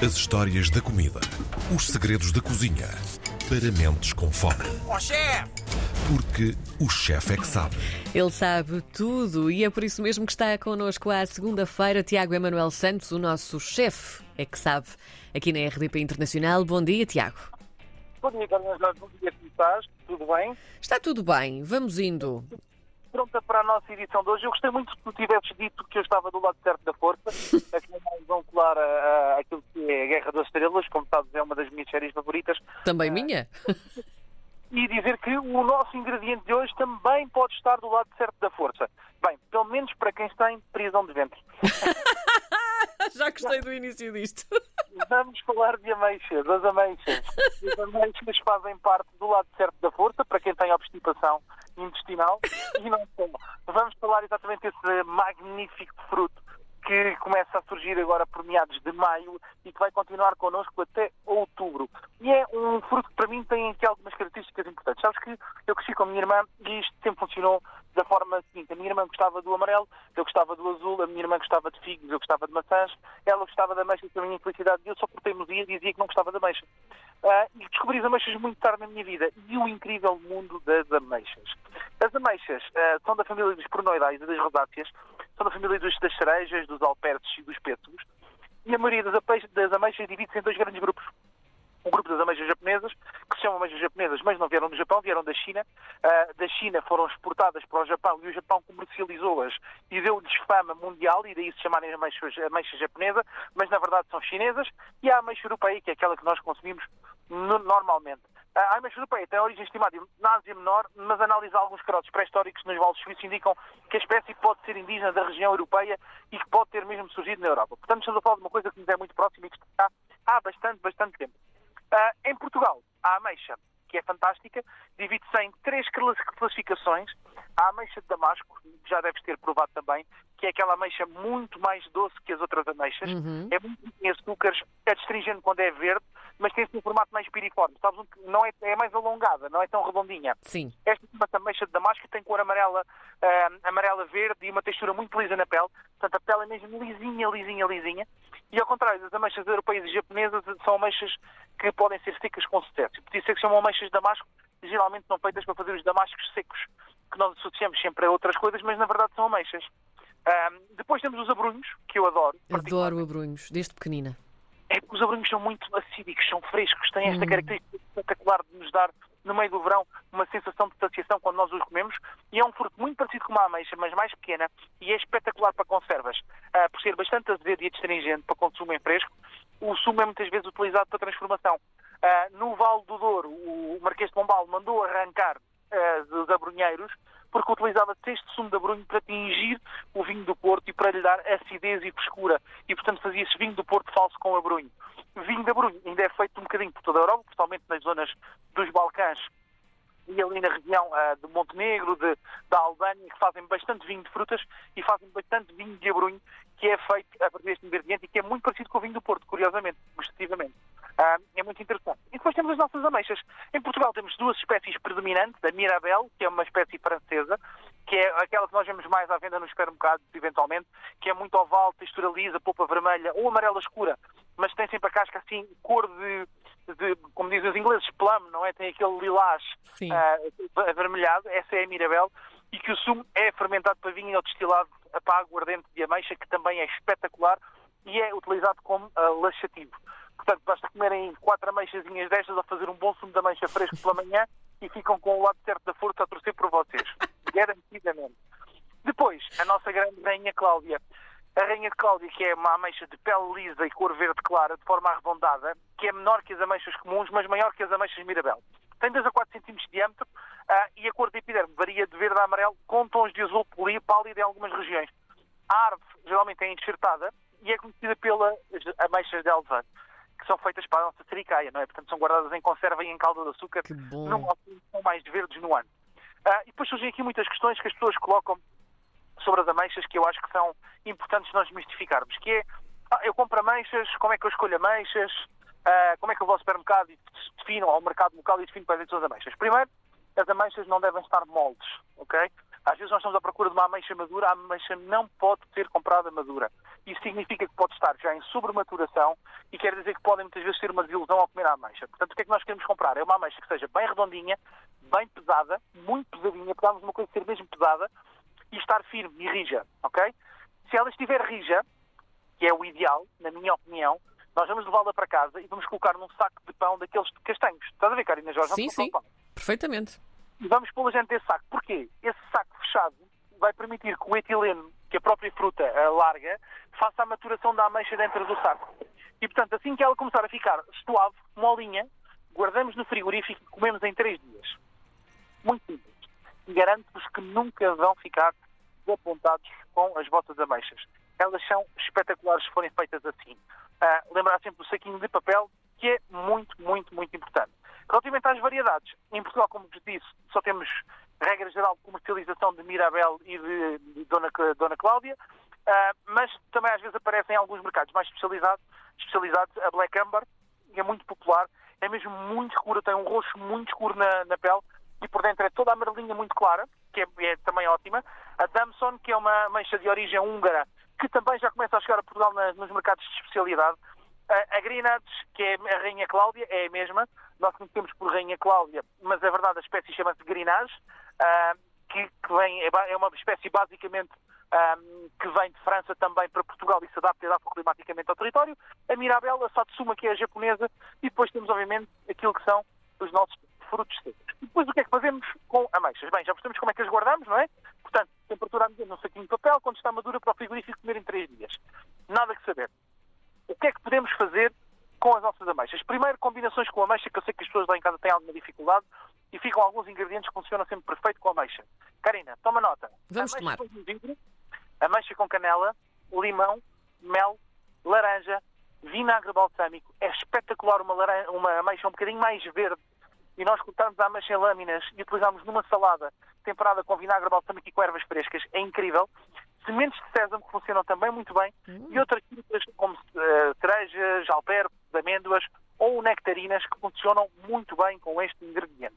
As histórias da comida. Os segredos da cozinha. Para mentes com fome. Ó chefe! Porque o chefe é que sabe. Ele sabe tudo e é por isso mesmo que está connosco à segunda-feira Tiago Emanuel Santos, o nosso chefe, é que sabe, aqui na RDP Internacional. Bom dia, Tiago. Bom dia, Carlos Jorge. Bom dia, como estás? Tudo bem? Está tudo bem, vamos indo. Pronta para a nossa edição de hoje. Eu gostei muito que tu tivesses dito que eu estava do lado certo da força. Aqui mais vão colar a, a, aquilo que é a Guerra das Estrelas, como sabes, é uma das minhas séries favoritas. Também minha? E dizer que o nosso ingrediente de hoje também pode estar do lado certo da força. Bem, pelo menos para quem está em prisão de ventre. Já gostei do início disto. Vamos falar de ameixas, as ameixas. As ameixas fazem parte do lado certo da força, para quem tem obstipação intestinal. E não só. Vamos falar exatamente desse magnífico fruto começa a surgir agora por meados de maio e que vai continuar connosco até outubro. E é um fruto que para mim tem aqui algumas características importantes. Sabes que eu cresci com a minha irmã e isto sempre funcionou da forma seguinte. A minha irmã gostava do amarelo, eu gostava do azul, a minha irmã gostava de figos, eu gostava de maçãs, ela gostava da ameixa para a minha infelicidade e eu só por teimosia dizia que não gostava da ameixa. Uh, e descobri as ameixas muito tarde na minha vida e o incrível mundo das ameixas. As ameixas uh, são da família dos pronoidais e das rosáceas, são da família dos, das cerejas, dos alperces e dos pêssegos. E a maioria das, das ameixas divide-se em dois grandes grupos. Um grupo das ameixas japonesas, que se chamam ameixas japonesas, mas não vieram do Japão, vieram da China. Uh, da China foram exportadas para o Japão e o Japão comercializou-as e deu-lhes fama mundial, e daí se chamarem ameixas, ameixas japonesa, mas na verdade são chinesas. E a ameixa europeia, que é aquela que nós consumimos no, normalmente. A ameixa europeia tem origem estimada na Ásia Menor, mas análise alguns carotes pré-históricos nos vales suíços indicam que a espécie pode ser indígena da região europeia e que pode ter mesmo surgido na Europa. Portanto, estamos a falar de uma coisa que nos é muito próxima e que está há bastante, bastante tempo. Uh, em Portugal, a ameixa, que é fantástica, divide-se em três classificações. A ameixa de Damasco, que já deves ter provado também, que é aquela ameixa muito mais doce que as outras ameixas. Uhum. É muito em açúcares, é destringente quando é verde, mas tem um formato mais piriforme. Sabes, não é, é mais alongada, não é tão redondinha. Sim. Esta ameixa de Damasco tem cor amarela, uh, amarela verde e uma textura muito lisa na pele. Portanto, a pele é mesmo lisinha, lisinha, lisinha. E ao contrário das ameixas europeias e japonesas, são ameixas que podem ser secas com sucesso. Por isso é que chamam ameixas de Damasco, geralmente são feitas para fazer os damascos secos, que nós associamos sempre a outras coisas, mas na verdade são ameixas. Um, depois temos os abrunhos, que eu adoro. Adoro abrunhos, desde pequenina. É que os abrunhos são muito acídicos, são frescos, têm esta Hum. característica espetacular de nos dar, no meio do verão, uma sensação de saciação quando nós os comemos. E é um fruto muito parecido com uma ameixa, mas mais pequena, e é espetacular para conservas, ah, por ser bastante azedo e astringente para consumo em fresco. O sumo é muitas vezes utilizado para transformação. Ah, no Vale do Douro, o Marquês de Pombal mandou arrancar ah, dos abrunheiros porque utilizava-se este sumo de abrunho para tingir o vinho do Porto e para lhe dar acidez e frescura. E, portanto, fazia-se vinho do Porto falso com abrunho. Vinho de abrunho ainda é feito um bocadinho por toda a Europa, principalmente nas zonas dos Balcãs e ali na região uh, de Montenegro, de, da Albânia, que fazem bastante vinho de frutas e fazem bastante vinho de abrunho, que é feito a partir deste ingrediente e que é muito parecido com o vinho do Porto, curiosamente, gustativamente. Uh, é muito interessante. E depois temos as nossas ameixas. Em Portugal temos duas espécies predominantes, a Mirabelle, que é uma espécie francesa, que é aquela que nós vemos mais à venda nos supermercados, eventualmente, que é muito oval, textura lisa, polpa vermelha ou amarela escura, mas tem sempre a casca assim, cor de, de como dizem os ingleses, plum, não é? Tem aquele lilás uh, avermelhado, essa é a Mirabelle, e que o sumo é fermentado para vinho ou destilado para aguardente de ameixa, que também é espetacular e é utilizado como uh, laxativo. Portanto, basta comerem quatro ameixazinhas destas ou fazer um bom sumo de ameixa fresco pela manhã e ficam com o lado certo da força a torcer por vocês. Garantidamente. Depois, a nossa grande rainha Cláudia. A rainha de Cláudia, que é uma ameixa de pele lisa e cor verde clara, de forma arredondada, que é menor que as ameixas comuns, mas maior que as ameixas Mirabel. Tem 2 a 4 centímetros de diâmetro uh, e a cor da epiderme varia de verde a amarelo, com tons de azul pálido em algumas regiões. A árvore geralmente é enxertada e é conhecida pelas ameixas de Elvan, que são feitas para a nossa sericaia, não é? Portanto, são guardadas em conserva e em calda de açúcar. Não são mais verdes no ano. Uh, e depois surgem aqui muitas questões que as pessoas colocam sobre as ameixas que eu acho que são importantes nós mistificarmos, que é, ah, eu compro ameixas, como é que eu escolho ameixas, uh, como é que eu vou ao supermercado e defino, ao mercado local e defino quais é são as ameixas. Primeiro, as ameixas não devem estar moldes, ok? Às vezes nós estamos à procura de uma ameixa madura, a ameixa não pode ser comprada madura. Isso significa que pode estar já em sobrematuração e quer dizer que podem muitas vezes ter uma desilusão ao comer a ameixa. Portanto, o que é que nós queremos comprar? É uma ameixa que seja bem redondinha, bem pesada, muito pesadinha, precisamos uma coisa ser mesmo pesada e estar firme e rija, ok? Se ela estiver rija, que é o ideal, na minha opinião, nós vamos levá-la para casa e vamos colocar num saco de pão daqueles castanhos. Estás a ver, Karina Jorge? Sim, sim. Perfeitamente. E vamos pô-la dentro desse saco. Porquê? Esse saco fechado vai permitir que o etileno, que a própria fruta larga, faça a maturação da ameixa dentro do saco. E, portanto, assim que ela começar a ficar suave, molinha, guardamos no frigorífico e comemos em três dias. Muito simples. Garanto-vos que nunca vão ficar desapontados com as vossas ameixas. Elas são espetaculares se forem feitas assim. Uh, lembrar sempre do saquinho de papel, que é muito, muito, muito importante. Relativamente às variedades, em Portugal, como vos disse, só temos regra geral de comercialização de Mirabel e de, de Dona, Dona Cláudia, uh, mas também às vezes aparecem em alguns mercados mais especializados, especializados a Black Amber, que é muito popular, é mesmo muito escura, tem um roxo muito escuro na, na pele e por dentro é toda a amarelinha muito clara, que é, é também ótima. A Damson, que é uma mancha de origem húngara, que também já começa a chegar a Portugal na, nos mercados de especialidade. A, a que é a Rainha Cláudia, é a mesma. Nós conhecemos por Rainha Cláudia, mas é verdade a espécie chama-se Greenadge, uh, que, que, vem, é, é, uma espécie basicamente um, que vem de França também para Portugal e se adapta, adapta climaticamente ao território. A Mirabel, a Satsuma, que é a japonesa, e depois temos, obviamente, aquilo que são os nossos frutos secos. E depois o que é que fazemos com ameixas? Bem, já percebemos como é que as guardamos, não é? Portanto, temperatura a num saquinho de papel, quando está madura para o frigorífico comer em três dias. Nada que saber. O que é que podemos fazer com as nossas ameixas? Primeiro, combinações com ameixa, que eu sei que as pessoas lá em casa têm alguma dificuldade, e ficam alguns ingredientes que funcionam sempre perfeito com ameixa. Karina, toma nota. Vamos ameixa tomar. Com vidro, ameixa com canela, limão, mel, laranja, vinagre balsâmico. É espetacular uma, laranja, uma ameixa um bocadinho mais verde e nós cortarmos a ameixa em lâminas e utilizarmos numa salada temperada com vinagre balsâmico e com ervas frescas, é incrível. Sementes de sésamo que funcionam também muito bem Hum. e outras frutas como uh, cerejas, alpercos, amêndoas ou nectarinas que funcionam muito bem com este ingrediente.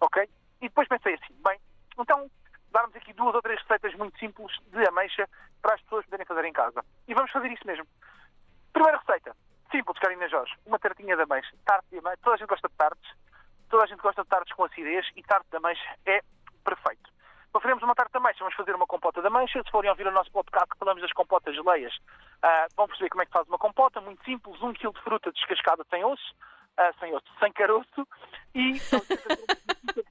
Ok? E depois pensei assim, bem, então darmos aqui duas ou três receitas muito simples de ameixa para as pessoas poderem fazer em casa. E vamos fazer isso mesmo. Primeira receita, simples, Karina Jorge, uma tartinha de ameixa, tarte de ameixa, toda a gente gosta de tartes, toda a gente gosta de tartes com acidez e tarte de ameixa é perfeito. Para fazermos uma tarte de ameixa, vamos fazer uma compota de ameixa. Se forem ouvir o nosso podcast que falamos das compotas geleias, uh, vão perceber como é que faz uma compota, muito simples, um quilo de fruta descascada sem osso, uh, sem osso, sem caroço, e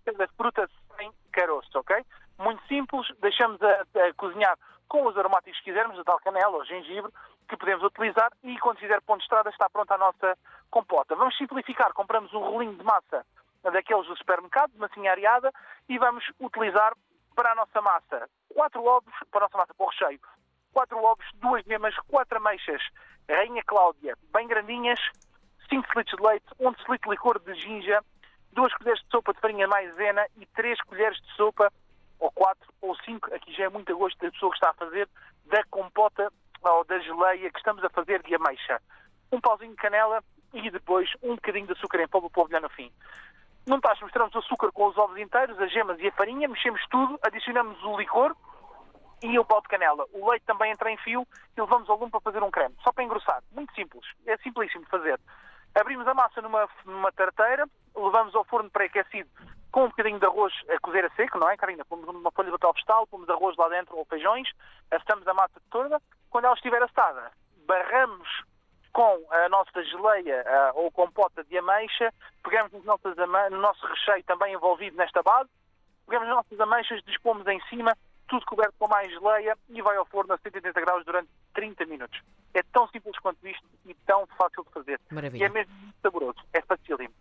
cada fruta sem caroço, ok? Muito simples, deixamos a, a cozinhar com os aromáticos que quisermos, a tal canela ou gengibre, que podemos utilizar e quando fizer ponto de estrada está pronta a nossa compota. Vamos simplificar, compramos um rolinho de massa daqueles do supermercado, de massinha areada, e vamos utilizar para a nossa massa quatro ovos, para a nossa massa para o recheio, quatro ovos, duas gemas, quatro ameixas, Rainha Cláudia, bem grandinhas, 5 litros de leite, 1 litro de licor de ginja, duas colheres de sopa de farinha maisena e três colheres de sopa, ou quatro ou cinco, aqui já é muito a gosto da pessoa que está a fazer, da compota ou da geleia que estamos a fazer de ameixa. Um pauzinho de canela e depois um bocadinho de açúcar em pó para polvilhar no fim. Num tacho misturamos o açúcar com os ovos inteiros, as gemas e a farinha, mexemos tudo, adicionamos o licor e o pau de canela. O leite também entra em fio e levamos ao lume para fazer um creme, só para engrossar. Muito simples, é simplíssimo de fazer. Abrimos a massa numa, numa tarteira, levamos ao forno pré-aquecido com um bocadinho de arroz a cozer a seco, não é, Karina? Pomos uma folha de papel vegetal, pomos arroz lá dentro ou feijões, assamos a massa toda. Quando ela estiver assada, barramos com a nossa geleia uh, ou compota de ameixa, pegamos nas nossas no nosso recheio também envolvido nesta base, pegamos as nossas ameixas, dispomos em cima, tudo coberto com mais geleia e vai ao forno a 180 graus durante 30 minutos. É tão simples quanto isto e tão fácil de fazer. Maravilha. E é mesmo saboroso. É facílimo.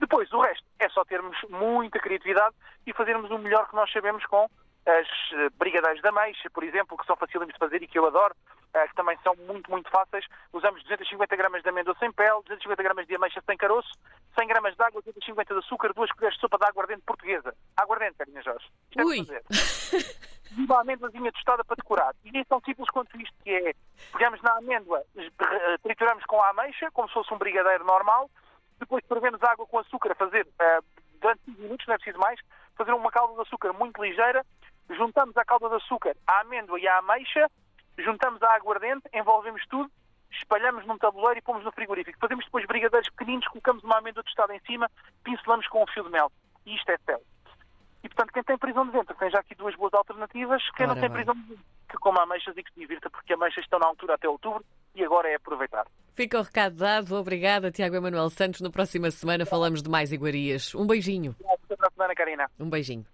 Depois, o resto é só termos muita criatividade e fazermos o melhor que nós sabemos com as uh, brigadeiros da ameixa, por exemplo, que são facílimos de fazer e que eu adoro, uh, que também são muito, muito fáceis. Usamos 250 gramas de amêndoa sem pele, 250 gramas de ameixa sem caroço, 100 gramas de água, 250 de açúcar, duas colheres de sopa de aguardente portuguesa. Aguardente, Carinha Jorge. Isto é Ui. de fazer. Viva a amêndoazinha tostada para decorar. E é tão simples quanto isto que é. Pegamos na amêndoa, eh, trituramos com a ameixa, como se fosse um brigadeiro normal, depois fervemos água com açúcar a fazer uh, durante 5 minutos, não é preciso mais, fazer uma calda de açúcar muito ligeira, juntamos a calda de açúcar, a amêndoa e a ameixa, juntamos a aguardente, envolvemos tudo, espalhamos num tabuleiro e pomos no frigorífico. Fazemos depois brigadeiros pequeninos, colocamos uma amêndoa tostada em cima, pincelamos com um fio de mel. E isto é céu. E, portanto, quem tem prisão de ventre tem já aqui duas boas alternativas. Quem Ora não tem bem. prisão de ventre, que coma ameixas e que se divirta, porque ameixas estão na altura até outubro e agora é aproveitar. Fica o recado dado. Obrigada, Tiago Emanuel Santos. Na próxima semana falamos de mais iguarias. Um beijinho. Até a semana, Karina. Um beijinho.